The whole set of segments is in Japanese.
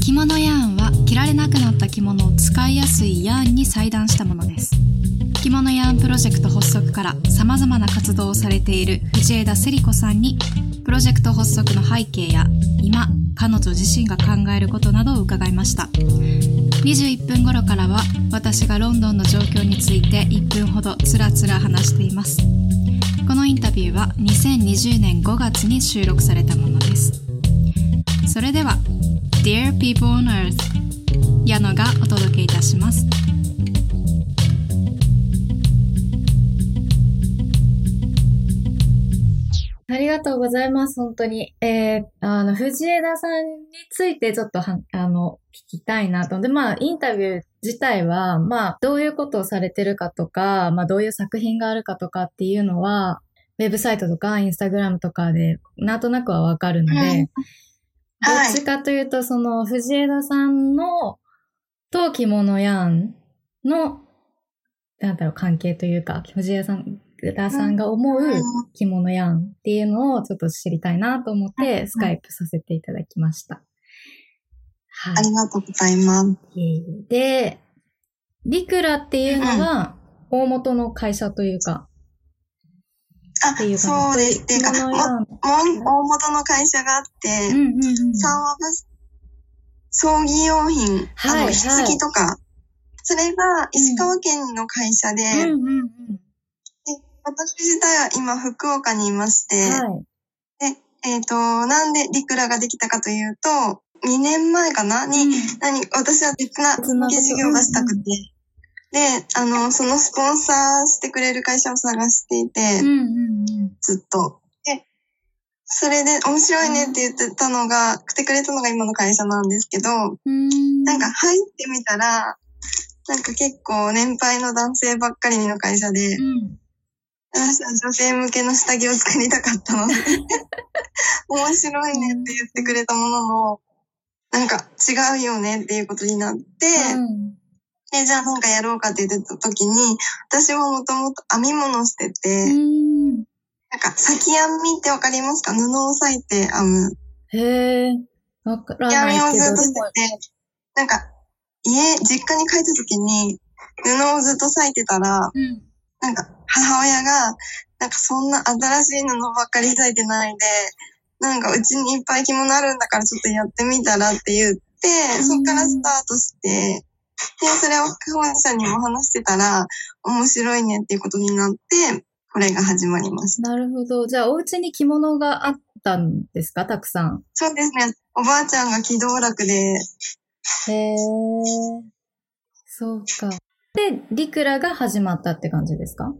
着物ヤーンは着られなくなった着物を使いやすいヤーンに裁断したものです。着物ヤーンプロジェクト発足から様々な活動をされている藤枝セリ子さんにプロジェクト発足の背景や今彼女自身が考えることなどを伺いました。21分頃からは私がロンドンの状況について1分ほどつらつら話しています。このインタビューは2020年5月に収録されたものです。それでは Dear People on Earth 矢野がお届けいたしますありがとうございます、本当に。えー、あの、藤枝さんについてちょっとは、あの、聞きたいなと。で、まあ、インタビュー自体は、まあ、どういうことをされてるかとか、まあ、どういう作品があるかとかっていうのは、ウェブサイトとか、インスタグラムとかで、なんとなくはわかるので、はい、どっちかというと、その、藤枝さんの、と着物やんの、なんだろう、関係というか、藤枝さん田さんが思う着物やんっていうのをちょっと知りたいなと思って、スカイプさせていただきました。はい。ありがとうございます。で、リクラっていうのは、大元の会社というか、あ、そうです。っていうか、も、も、大元の会社があって、うんうんうん、葬儀用品、はい、あの、棺とか、それが石川県の会社で、うんうんうん。私自体は今福岡にいまして、はい、で、えっ、ー、と、なんでリクラができたかというと、2年前かなに、うん、何、私は別な授業がしたくて、で、あの、そのスポンサーしてくれる会社を探していて、うんうんうん、ずっと。で、それで面白いねって言ってたのが、来てくれたのが今の会社なんですけど、なんか入ってみたら、なんか結構年配の男性ばっかりの会社で、うん。私は女性向けの下着を作りたかったので 面白いねって言ってくれたものの、なんか違うよねっていうことになって、うん、で、じゃあなんかやろうかって言ってた時に、私ももともと編み物してて、うん、なんか先編みってわかりますか？布を裂いて編む。へえ。わからないけど。編みをずっとしてて、なんか家、実家に帰った時に布をずっと裂いてたら、うんなんか、母親が、なんかそんな新しい布ばっかり咲いてないで、なんかうちにいっぱい着物あるんだからちょっとやってみたらって言って、そっからスタートして、で、それを本社にも話してたら、面白いねっていうことになって、これが始まりました。なるほど。じゃあ、お家に着物があったんですか？たくさん。そうですね。おばあちゃんが気道楽で。へえ。そうか。で、リクラが始まったって感じですか？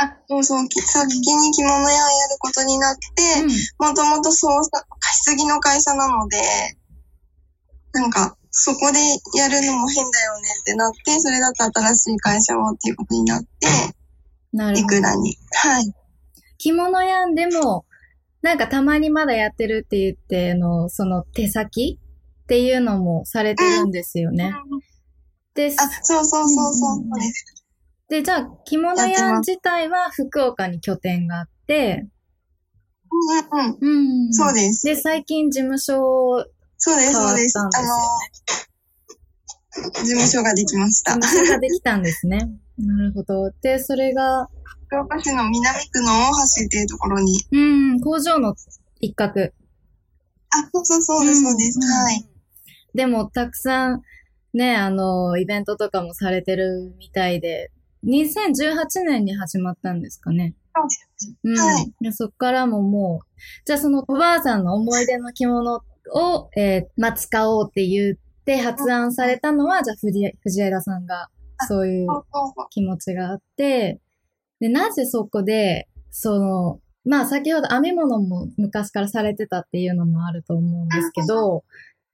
あ、そうそう、先に着物屋をやることになって、もともとそう、貸しぎの会社なので、なんか、そこでやるのも変だよねってなって、それだと新しい会社をっていうことになって、なるほど。リクラに。はい。着物屋でも、なんかたまにまだやってるって言って、の、その手先っていうのもされてるんですよね。うんです。あ、そうそうそうそう、うです。で、じゃあ、着物屋自体は福岡に拠点があって、うんうん。うん。そうです。で、最近事務所そうです、そうです。あの、事務所ができました。事務所ができたんですね。なるほど。で、それが、福岡市の南区の大橋っていうところに。うん、工場の一角。あ、そうそうそうです、そうです。はい。でも、たくさん、ね、あの、イベントとかもされてるみたいで、2018年に始まったんですかね。うん。はい、そっからももう、じゃあそのおばあさんの思い出の着物を、えー、まあ、使おうって言って発案されたのは、じゃあ藤藤枝さんがそういう気持ちがあって、で、なぜそこで、その、まあ先ほど編み物も昔からされてたっていうのもあると思うんですけど、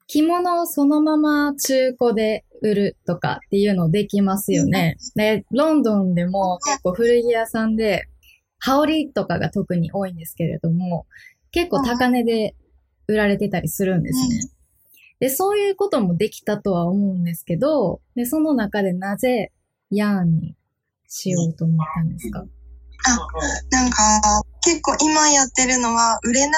着物をそのまま中古で売るとかっていうのできますよね。で、ロンドンでも結構古着屋さんで、羽織とかが特に多いんですけれども、結構高値で売られてたりするんですね。で、そういうこともできたとは思うんですけど、で、その中でなぜヤーンにしようと思ったんですか？あ、なんか、結構今やってるのは売れない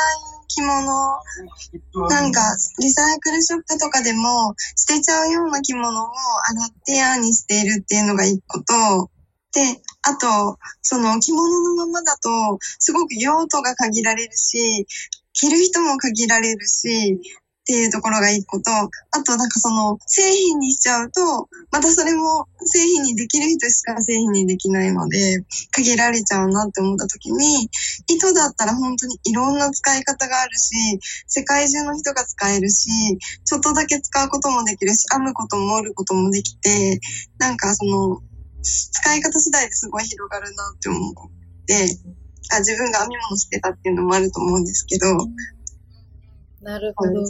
着着物、なんか、リサイクルショップとかでも、捨てちゃうような着物を洗ってヤーにしているっていうのが一個と、で、あと、その着物のままだと、すごく用途が限られるし、着る人も限られるし、っていうところが一個と、あとなんかその製品にしちゃうと、またそれも製品にできる人しか製品にできないので、限られちゃうなって思った時に、糸だったら本当にいろんな使い方があるし、世界中の人が使えるし、ちょっとだけ使うこともできるし、編むことも織ることもできて、なんかその、使い方次第ですごい広がるなって思って、あ自分が編み物してたっていうのもあると思うんですけど、なるほど。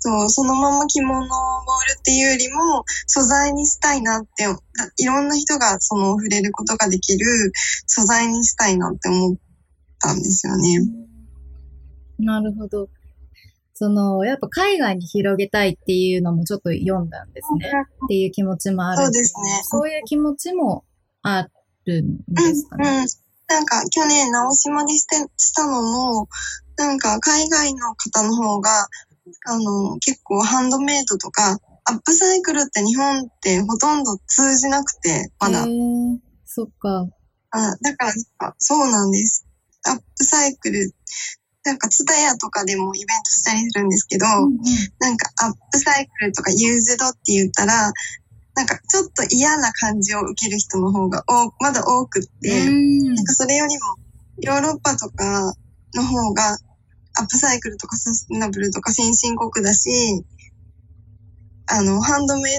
そう、そのまま着物を売るっていうよりも、素材にしたいなって、いろんな人がその触れることができる素材にしたいなって思ったんですよね。なるほど。その、やっぱ海外に広げたいっていうのもちょっと読んだんですね。っていう気持ちもある。そうですね。そういう気持ちもあるんですかね。うん、うん、なんか去年直島でしてしたのも、なんか海外の方の方があの、結構ハンドメイドとか、アップサイクルって日本ってほとんど通じなくて、まだ。そっか。あ、だから、そうなんです。アップサイクル、なんかツタヤとかでもイベントしたりするんですけど、うんうん、なんかアップサイクルとかユーズドって言ったら、なんかちょっと嫌な感じを受ける人の方がおまだ多くって、なんかそれよりもヨーロッパとかの方がアップサイクルとかサステナブルとか先進国だし、あの、ハンドメイ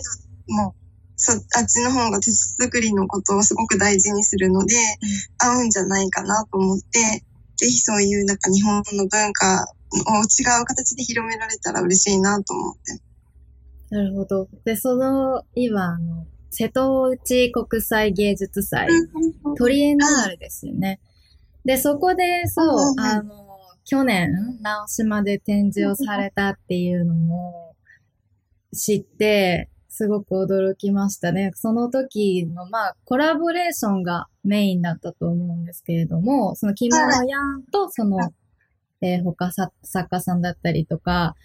ドも、そ、あっちの方が手作りのことをすごく大事にするので、合うんじゃないかなと思って、ぜひそういうなんか日本の文化を違う形で広められたら嬉しいなと思って。なるほど。で、その、今、あの、瀬戸内国際芸術祭、トリエンナールですよね。で、そこで、そう、あの、去年、直島で展示をされたっていうのも知って、すごく驚きましたね。その時の、まあ、コラボレーションがメインだったと思うんですけれども、その木村やんと、その、えー、他作家さんだったりとか、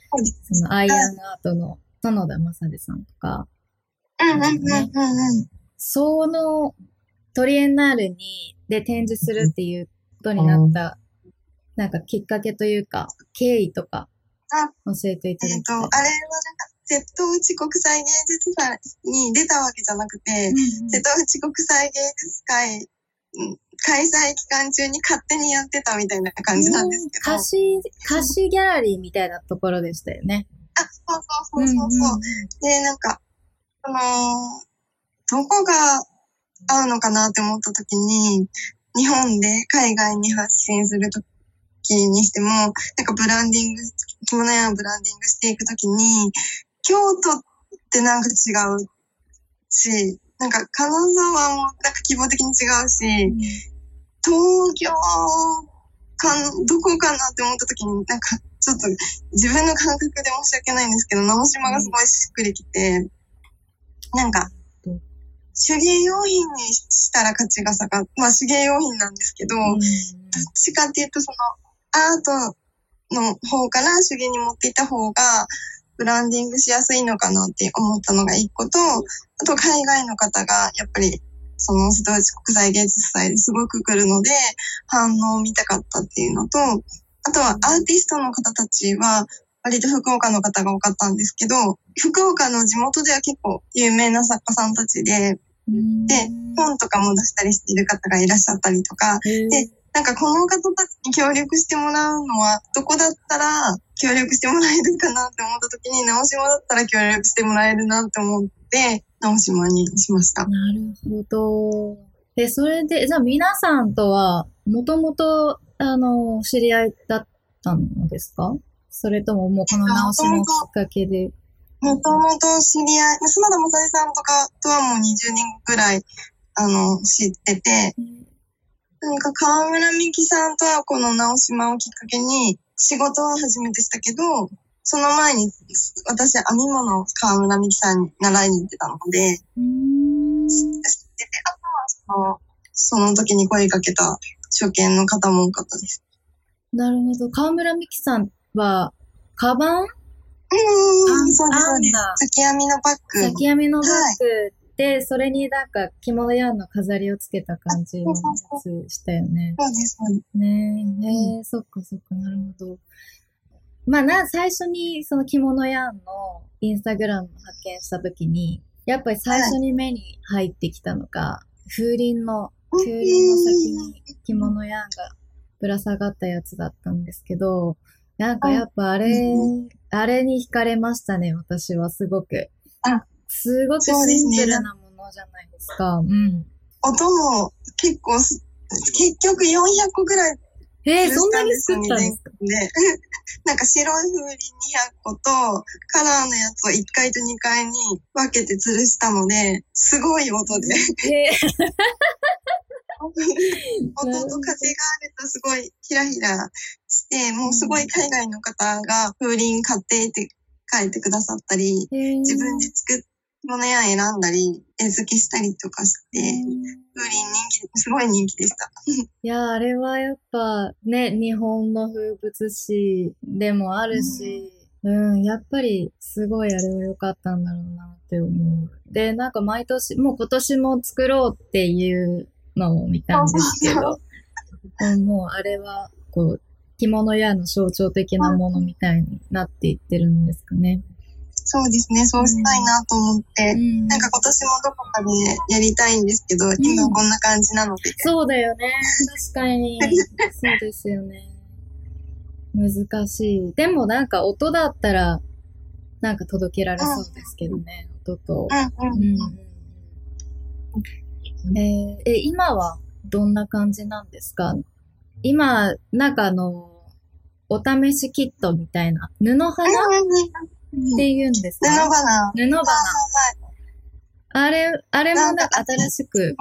そのアイアンアートの園田正治さんとか、そのトリエンナールに、で展示するっていうことになったなんかきっかけというか、経緯とか、教えていただきたい。えっ、と、あれはなんか、瀬戸内国際芸術祭に出たわけじゃなくて、うんうん、瀬戸内国際芸術会、開催期間中に勝手にやってたみたいな感じなんですけど。貸し、貸しギャラリーみたいなところでしたよね。あ、そうそうそうそう。そう、うんうん、で、なんか、あのー、どこが合うのかなって思った時に、日本で海外に発信するときにしても、なんかブランディング、着物屋をブランディングしていくときに、京都ってなんか違うし、なんか金沢もなんか規模的に違うし、東京か、どこかなって思ったときに、なんかちょっと自分の感覚で申し訳ないんですけど、直島がすごいしっくりきて、なんか、手芸用品にしたら価値が下がる。まあ手芸用品なんですけど、どっちかっていうとその、アートの方から手芸に持っていた方が、ブランディングしやすいのかなって思ったのが一個と、あと海外の方がやっぱりその瀬戸内国際芸術祭ですごく来るので反応を見たかったっていうのと、あとはアーティストの方たちは割と福岡の方が多かったんですけど、福岡の地元では結構有名な作家さんたちで、で、本とかも出したりしている方がいらっしゃったりとか、で、なんかこの方たちに協力してもらうのは、どこだったら協力してもらえるかなって思った時に、直島だったら協力してもらえるなって思って、直島にしました。なるほど。で、それで、じゃあ皆さんとは、もともと、あの、知り合いだったのですか？それとももうこの直島きっかけで。もともと知り合い、砂田正さんとかとはもう20年ぐらい、あの、知ってて、なんか河村美希さんとはこの直島をきっかけに仕事は初めてしたけど、その前に私編み物を河村美希さんに習いに行ってたので、知ってて、あとはその、その時に声かけた初見の方も多かったです。なるほど。河村美希さんっは、カバン？うん、そうです、そうです。先編みのバッグ。先編みのバッグで、それになんか着物屋の飾りをつけた感じのやつしたよね。そうです、そうです。ねえ、ねえ、そっかそっか、なるほど。まあな、最初にその着物屋のインスタグラムを発見したときに、やっぱり最初に目に入ってきたのが、風鈴の、風鈴の先に着物屋がぶら下がったやつだったんですけど、なんかやっぱあれ、あれに惹かれましたね、私はすごく。あ、すごくシンプルなものじゃないですか。うすね、うん。音も結構、結局400個ぐらいえー、そんなに作ったんですか？ね。なんか白い風鈴200個と、カラーのやつを1階と2階に分けて吊るしたので、すごい音で。えー、音と風があるとすごいヒラヒラして、もうすごい海外の方が風鈴買っていて、帰ってくださったり、自分で作っ物屋選んだり、絵付けしたりとかして、風鈴人気、すごい人気でした。いや、あれはやっぱね、日本の風物詩でもあるし、うん、うん、やっぱりすごいあれは良かったんだろうなって思う。で、なんか毎年、もう今年も作ろうっていうのを見たんですけど、もうあれは、こう、着物屋の象徴的なものみたいになっていってるんですかね。そうですね、そうしたいなと思って、うん、なんか今年もどこかでやりたいんですけど、うん、今こんな感じなので。そうだよね。確かに。そうですよね。難しい。でもなんか音だったら、なんか届けられそうですけどね、うん、音と。うんうんうん。えー、え、今はどんな感じなんですか？今、なんかあの、お試しキットみたいな、布花？って言うんですか？布花。布花。あれ、あれもなんか新しく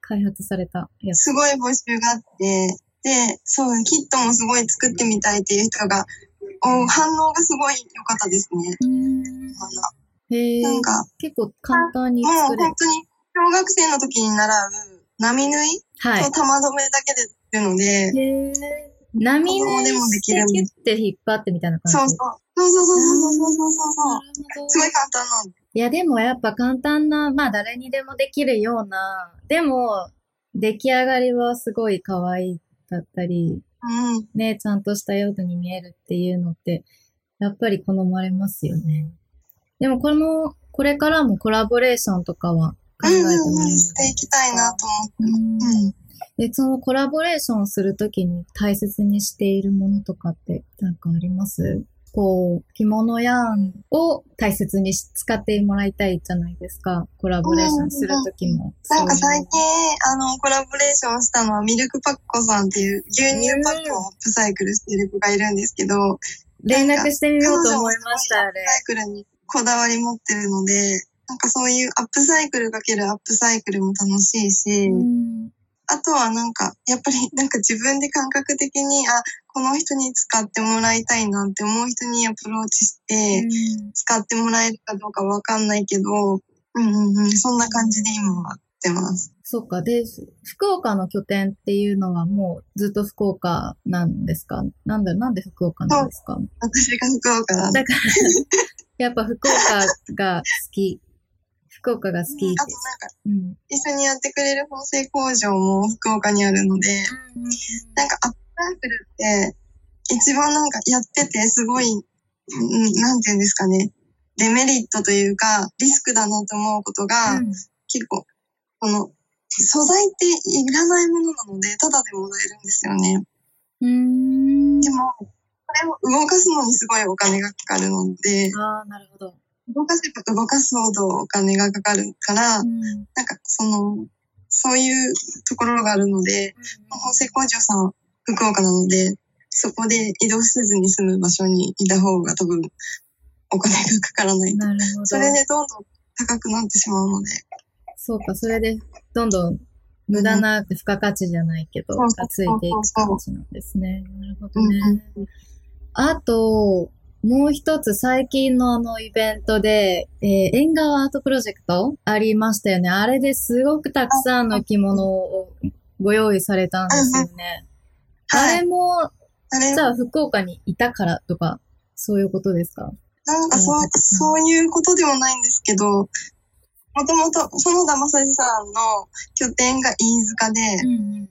開発されたやつ。すごい募集があって、で、そう、キットもすごい作ってみたいっていう人が、お反応がすごい良かったですね。うん。へえ。なんか、結構簡単に作れる。もう本当に、小学生の時に習う波縫い？と玉留めだけで作るので、へ波縫いしてキュッて引っ張ってみたいな感じ？そうそう。そうそうそうそうそうそうそう。すごい簡単なんいや、でもやっぱ簡単な、まあ誰にでもできるような、でも、出来上がりはすごい可愛いだったり、うん、ね、ちゃんとした用途に見えるっていうのって、やっぱり好まれますよね。でもこの、これからもコラボレーションとかは考えてもらえる、うん、していきたいなと思って。うん。で、そのコラボレーションするときに大切にしているものとかってなんかあります？こう、着物やんを大切に使ってもらいたいじゃないですか。コラボレーションするときも。なんか最近、あの、コラボレーションしたのはミルクパッコさんっていう牛乳パックをアップサイクルしてる子がいるんですけど、連絡してみようと思いました、あれ。サイクルにこだわり持ってるので、なんかそういうアップサイクルかけるアップサイクルも楽しいし、あとはなんか、やっぱり なんか自分で感覚的に、あ、この人に使ってもらいたいなって思う人にアプローチして、使ってもらえるかどうかわかんないけど、うんうんうん、そんな感じで今はやってます。そっか。で、福岡の拠点っていうのはもうずっと福岡なんですか？なんだ、なんで福岡なんですか？私が福岡なんだから、やっぱ福岡が好き福岡が好きあとなんか、うん、一緒にやってくれる縫製工場も福岡にあるので、うん、なんかアップサイクルって、一番なんかやっててすごい、うん、なんていうんですかね、デメリットというか、リスクだなと思うことが、うん、結構、この、素材っていらないものなので、ただでもらえるんですよね。うん。でも、これを動かすのにすごいお金がかかるので、ああ、なるほど。動かせば動かすほどお金がかかるから、うん、なんかその、そういうところがあるので、うん、縫製工場さん福岡なので、そこで移動せずに住む場所にいた方が多分お金がかからない。なるほど。それでどんどん高くなってしまうので。そうか、それでどんどん無駄な付加価値じゃないけど、がついていく感じなんですね。なるほどね。うんうん、あと、もう一つ最近のあのイベントで、えー、縁側アートプロジェクト？ありましたよね。あれですごくたくさんの着物をご用意されたんですよね。あれもじゃあ福岡にいたからとか、そういうことですか？なんかそう、そういうことでもないんですけど、もともと、園田正治さんの拠点が飯塚で、うん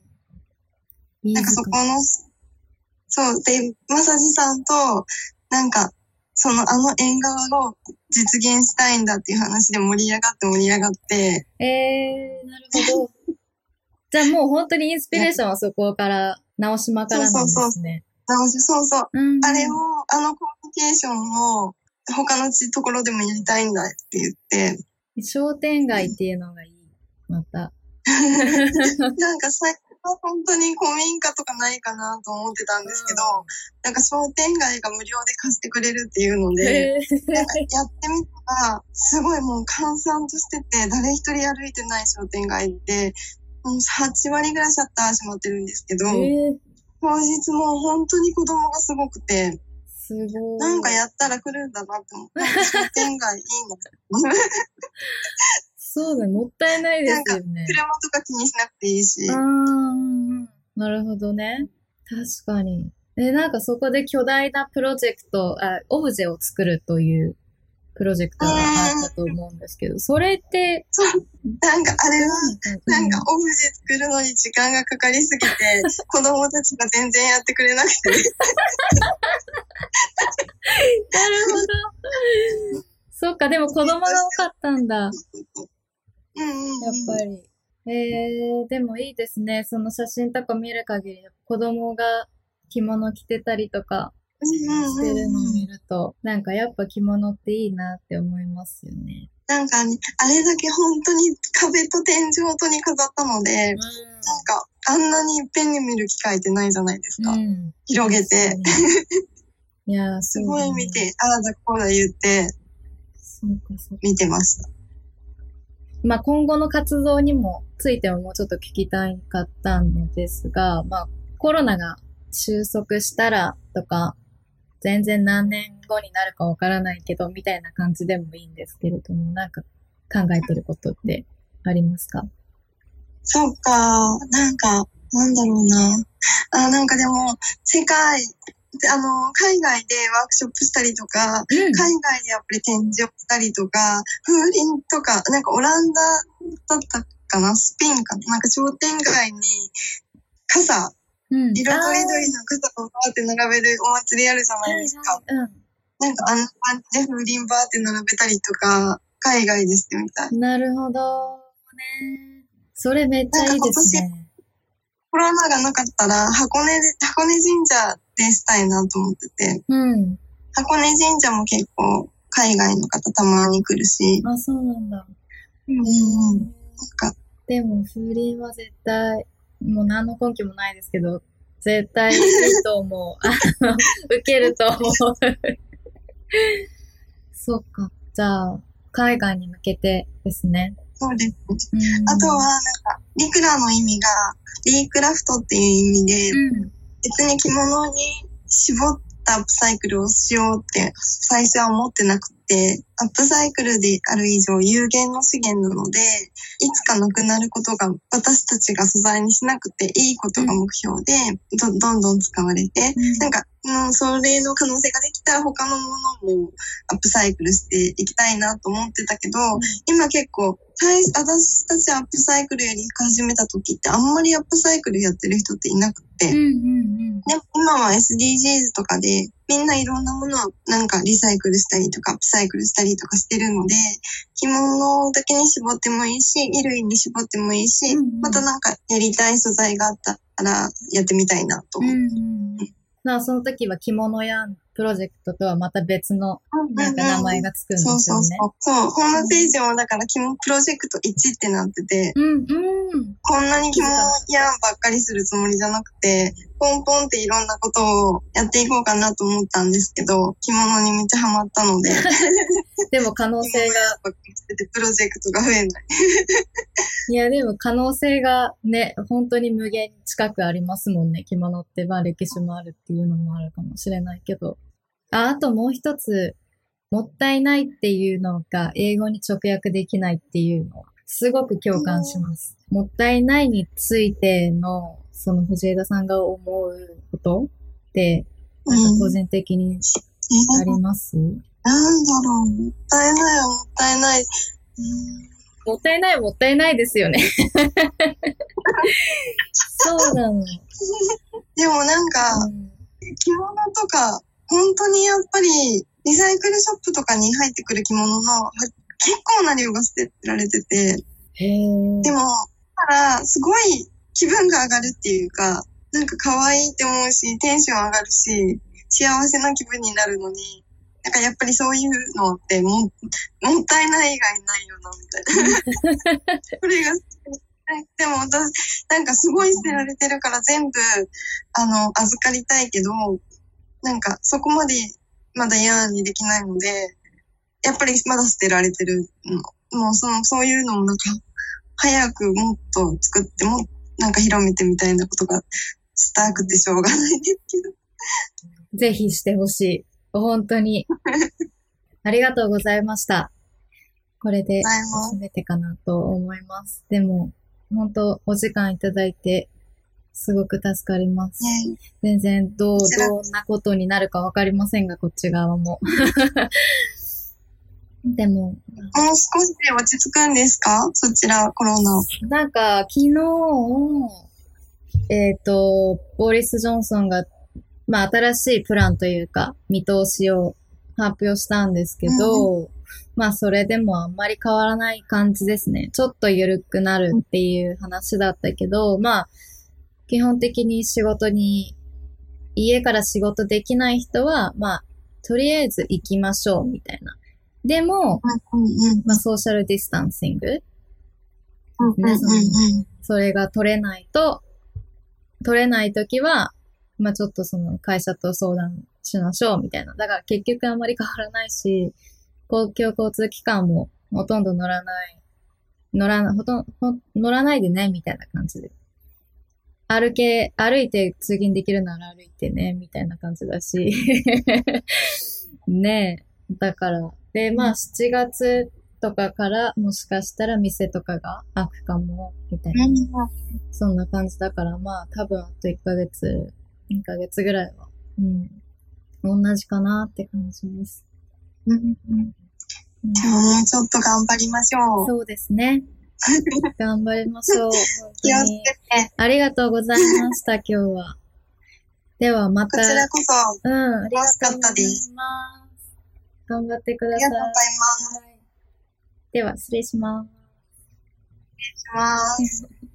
うん、なんかそこの、そう、で、正治さんと、なんか、そのあの縁側を実現したいんだっていう話で盛り上がって盛り上がって。ええー、なるほど。じゃあもう本当にインスピレーションはそこから、直島からなんですね。そうそうそう。そうそう、うん、あれを、あのコミュニケーションを他のところでもやりたいんだって言って。商店街っていうのがいい。また。なんか最本当に古民家とかないかなと思ってたんですけど、うん、なんか商店街が無料で貸してくれるっていうので、なんかやってみたら、すごいもう閑散としてて、誰一人歩いてない商店街で、もう8割ぐらいシャッター閉まってるんですけど、当日も本当に子供がすごくて、すごい。なんかやったら来るんだなって思って、商店街いいの。そうだ、もったいないですよね。車とか気にしなくていいし。あなるほどね。確かに。え、なんかそこで巨大なプロジェクト、あ、オブジェを作るというプロジェクトがあったと思うんですけど、それって、そう、なんかあれは、なんかオブジェ作るのに時間がかかりすぎて、子供たちが全然やってくれなくて。なるほど。そっか、でも子供が多かったんだ。やっぱり。えー、でもいいですね。その写真とか見る限り、子供が着物着てたりとかしてるのを見ると、なんかやっぱ着物っていいなって思いますよね。なんかね、あれだけ本当に壁と天井とに飾ったので、うん、なんかあんなにいっぺんに見る機会ってないじゃないですか。うん、広げて。いやすごい見て、ああだこうだ言って、見てました。まあ、今後の活動にもついてももうちょっと聞きたいかったのですが、まあ、コロナが収束したらとか、全然何年後になるかわからないけど、みたいな感じでもいいんですけれども、なんか考えてることってありますか？そっか、なんか、なんだろうな。あ、なんかでも、世界あの、海外でワークショップしたりとか、うん、海外でやっぱり展示をしたりとか、風鈴とか、なんかオランダだったかな、スペインかな、なんか商店街に傘、うん、色とりどりの傘をバーって並べるお祭りあるじゃないですか。うん、なんかあんな感じで風鈴バーって並べたりとか、海外ですみたい。なるほどね。それめっちゃいいですね。コロナがなかったら、箱根で、箱根神社でしたいなと思ってて。うん。箱根神社も結構、海外の方たまに来るし。あ、そうなんだ。うん。なんか。でも、風鈴は絶対、もう何の根拠もないですけど、絶対いいと思う。あの、受けると思う。そっか。じゃあ、海外に向けてですね。そうです。あとは、なんか、リクラの意味が、リークラフトっていう意味で、うん、別に着物に絞ったアップサイクルをしようって最初は思ってなくて、アップサイクルである以上有限の資源なので、いつかなくなることが私たちが素材にしなくていいことが目標で、どどんどん使われて、うん、なんか、うん、それの可能性ができたら他のものもアップサイクルしていきたいなと思ってたけど、うん、今結構最私たちアップサイクルやり始めた時ってあんまりアップサイクルやってる人っていなくて、うんうんうん、で今は SDGs とかでみんないろんなものをなんかリサイクルしたりとかアップサイクルしたりとかしてるので、着物だけに絞ってもいいし、衣類に絞ってもいいし、うんうん、またなんかやりたい素材があったらやってみたいなと思って。うんうん。まあ、その時は着物やプロジェクトとはまた別の、なんか名前がつくんですよね。そうそうそう。ホームページもだから着物プロジェクト1ってなってて、うんうん、こんなに着物やばっかりするつもりじゃなくて、ポンポンっていろんなことをやっていこうかなと思ったんですけど、着物にめっちゃハマったので。でも可能性が。プロジェクトが増えない。いや、でも可能性がね、本当に無限に近くありますもんね。着物って、まあ歴史もあるっていうのもあるかもしれないけど。あ、あともう一つ、もったいないっていうのが英語に直訳できないっていうのは、すごく共感します。もったいないについての、その藤枝さんが思うことて、なんか個人的にあります、うん、なんだろう、もったいないもったいない。もったいないもったいないですよね。そうなの。でもなんか、うん、着物とか、本当にやっぱり、リサイクルショップとかに入ってくる着物の結構な量が捨てられてて、でも、たら、すごい気分が上がるっていうか、なんか可愛いって思うし、テンション上がるし、幸せな気分になるのに、なんかやっぱりそういうのっても、もったいない以外ないよな、みたいな。これが、でも私、なんかすごい捨てられてるから全部、あの、預かりたいけど、なんかそこまでまだ嫌にできないので、やっぱりまだ捨てられてるの。もうその、そういうのもなんか、早くもっと作っても、なんか広めてみたいなことがしたくてしょうがないですけど。ぜひしてほしい。本当に。ありがとうございました。これで、すべてかなと思います。でも、本当お時間いただいて、すごく助かります。全然、どう、どんなことになるかわかりませんが、こっち側も。でも。もう少しで落ち着くんですか？そちら、コロナ。なんか、昨日、えっ、ー、と、ボーリス・ジョンソンがまあ、新しいプランというか、見通しを発表したんですけど、うん、まあ、それでもあんまり変わらない感じですね。ちょっと緩くなるっていう話だったけど、まあ、基本的に仕事に、家から仕事できない人は、まあ、とりあえず行きましょう、みたいな。でも、まあ、ソーシャルディスタンシング、ね、それが取れないと、取れないときは、まあちょっとその会社と相談しましょうみたいな。だから結局あんまり変わらないし、公共交通機関もほとんど乗らない、乗らな、ほとんど、乗らないでね、みたいな感じで。歩け、歩いて通勤できるなら歩いてね、みたいな感じだし。ねえ。だから。で、まあ7月とかからもしかしたら店とかが開くかも、みたいな。そんな感じだから、まあ多分あと1ヶ月2ヶ月ぐらいは、うん、同じかなって感じです。うん。じゃあもうちょっと頑張りましょう。そうですね。頑張りましょう。気をつけて。ありがとうございました、今日は。ではまた。こちらこそ。うん、ありがとうございます。頑張ってください。ありがとうございます。では、失礼します。失礼します。